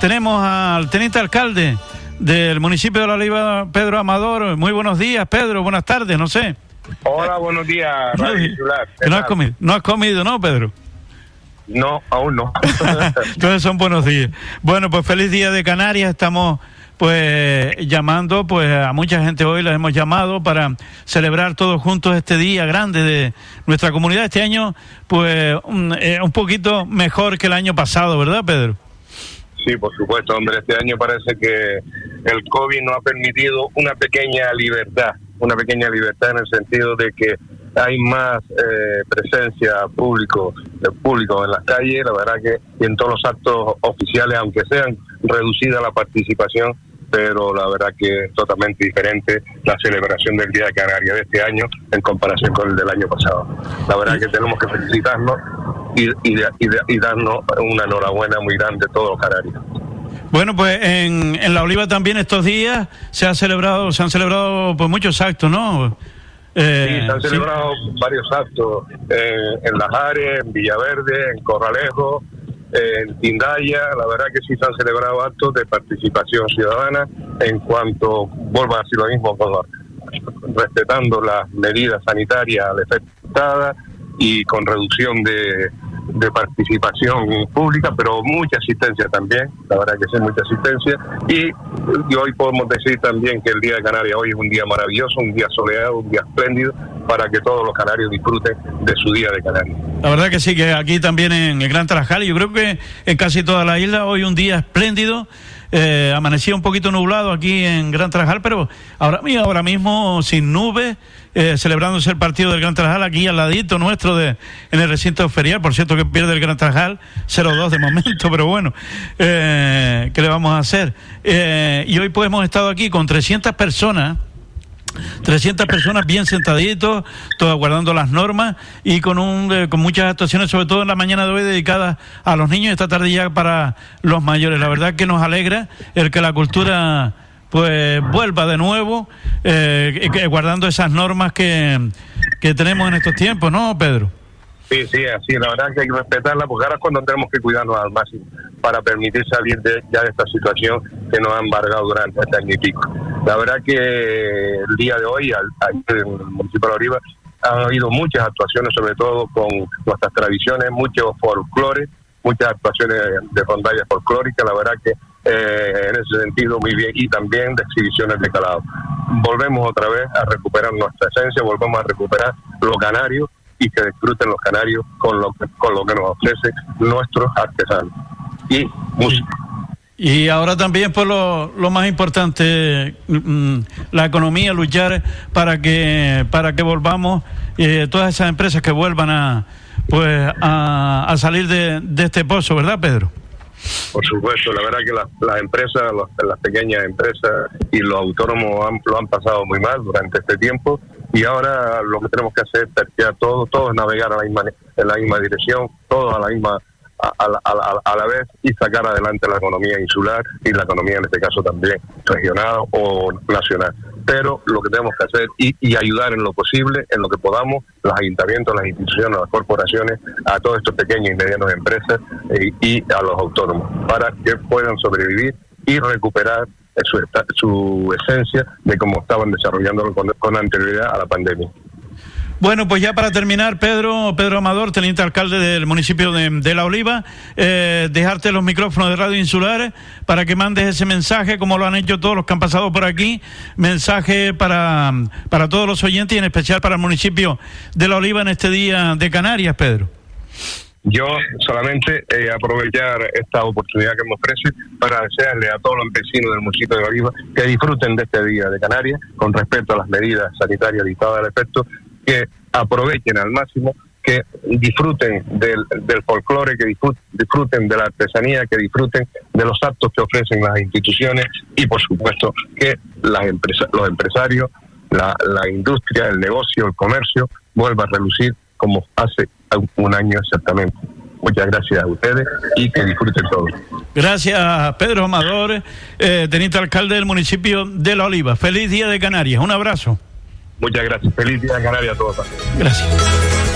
tenemos al teniente alcalde del municipio de La Oliva, Pedro Amador. Muy buenos días, Pedro. Buenas tardes, no sé. Hola, buenos días, Radio Insular. ¿Qué No has, comido, no has comido, ¿no, Pedro? No, aún no. Entonces son buenos días. Bueno, pues feliz día de Canarias. Estamos pues llamando pues a mucha gente hoy, la hemos llamado para celebrar todos juntos este día grande de nuestra comunidad. Este año pues un, eh, un poquito mejor que el año pasado, ¿verdad, Pedro? Sí, por supuesto, hombre. Este año parece que el COVID nos ha permitido una pequeña libertad, una pequeña libertad en el sentido de que hay más eh, presencia público, de público en las calles, la verdad que en todos los actos oficiales, aunque sean reducida la participación, pero la verdad que es totalmente diferente la celebración del Día de Canarias de este año en comparación con el del año pasado. La verdad que tenemos que felicitarnos y, y, y, y darnos una enhorabuena muy grande a todos los canarios. Bueno, pues en, en La Oliva también estos días se ha celebrado, se han celebrado pues muchos actos, ¿no? Eh, Sí, se han sí. celebrado varios actos en, en Las Ares, en Villaverde, en Corralejo, en Tindaya. La verdad que sí se han celebrado actos de participación ciudadana en cuanto, vuelvo a decir lo mismo, respetando las medidas sanitarias afectadas y con reducción de, de participación pública, pero mucha asistencia también, la verdad que sí, mucha asistencia. Y, y hoy podemos decir también que el Día de Canarias hoy es un día maravilloso, un día soleado, un día espléndido, para que todos los canarios disfruten de su Día de Canarias. La verdad que sí, que aquí también en el Gran Tarajal, y yo creo que en casi toda la isla, hoy un día espléndido. Eh, amanecía un poquito nublado aquí en Gran Tarajal, pero ahora, ahora mismo sin nubes, eh, celebrándose el partido del Gran Tarajal aquí al ladito nuestro de en el recinto ferial. Por cierto, que pierde el Gran Tarajal 0-2 de momento, pero bueno, eh, ¿qué le vamos a hacer? Eh, y hoy pues hemos estado aquí con 300 personas 300 personas bien sentaditos, todas guardando las normas y con un eh, con muchas actuaciones, sobre todo en la mañana de hoy dedicadas a los niños y esta tarde ya para los mayores. La verdad que nos alegra el que la cultura pues vuelva de nuevo, eh, que- guardando esas normas que, que tenemos en estos tiempos, ¿no, Pedro? Sí, sí, así, la verdad que hay que respetarla, porque ahora es cuando tenemos que cuidarnos al máximo para permitir salir de, ya de esta situación que nos ha embargado durante este año y pico. La verdad que el día de hoy, al, en el municipio de Oliva, han habido muchas actuaciones, sobre todo con nuestras tradiciones, mucho folclore, muchas actuaciones de rondallas folclóricas, la verdad que eh, en ese sentido muy bien, y también de exhibiciones de calado. Volvemos otra vez a recuperar nuestra esencia, volvemos a recuperar los canarios y que disfruten los canarios con lo que, con lo que nos ofrece nuestros artesanos y música. Y ahora también, pues lo, lo más importante, mm, la economía, luchar para que para que volvamos, eh, todas esas empresas que vuelvan a pues a, a salir de, de este pozo, ¿verdad, Pedro? Por supuesto, la verdad que las, las empresas, las pequeñas empresas y los autónomos han- lo han pasado muy mal durante este tiempo y ahora lo que tenemos que hacer es terciar todo, todos navegar a la misma, en la misma dirección, todos a la misma a, a a a la vez y sacar adelante la economía insular y la economía en este caso también regional o nacional. Pero lo que tenemos que hacer y, y ayudar en lo posible, en lo que podamos, los ayuntamientos, las instituciones, las corporaciones, a todos estos pequeños y medianos empresas eh, y a los autónomos, para que puedan sobrevivir y recuperar su, su esencia de cómo estaban desarrollándolo con, con anterioridad a la pandemia. Bueno, pues ya para terminar, Pedro, Pedro Amador, teniente alcalde del municipio de, La Oliva, eh, dejarte los micrófonos de Radio Insular para que mandes ese mensaje, como lo han hecho todos los que han pasado por aquí, mensaje para, para todos los oyentes y en especial para el municipio de La Oliva en este día de Canarias, Pedro. Yo solamente eh, aprovechar esta oportunidad que me ofrece para desearle a todos los vecinos del municipio de Oliva que disfruten de este día de Canarias con respecto a las medidas sanitarias dictadas al efecto, que aprovechen al máximo, que disfruten del, folclore, que disfrut- disfruten de la artesanía, que disfruten de los actos que ofrecen las instituciones y por supuesto que las empresa- los empresarios, la, la industria, el negocio, el comercio vuelva a relucir como hace un año exactamente. Muchas gracias a ustedes y que disfruten todos. Gracias, Pedro Amador, eh, teniente alcalde del municipio de La Oliva. Feliz día de Canarias. Un abrazo. Muchas gracias. Feliz día Canarias a todos. Gracias.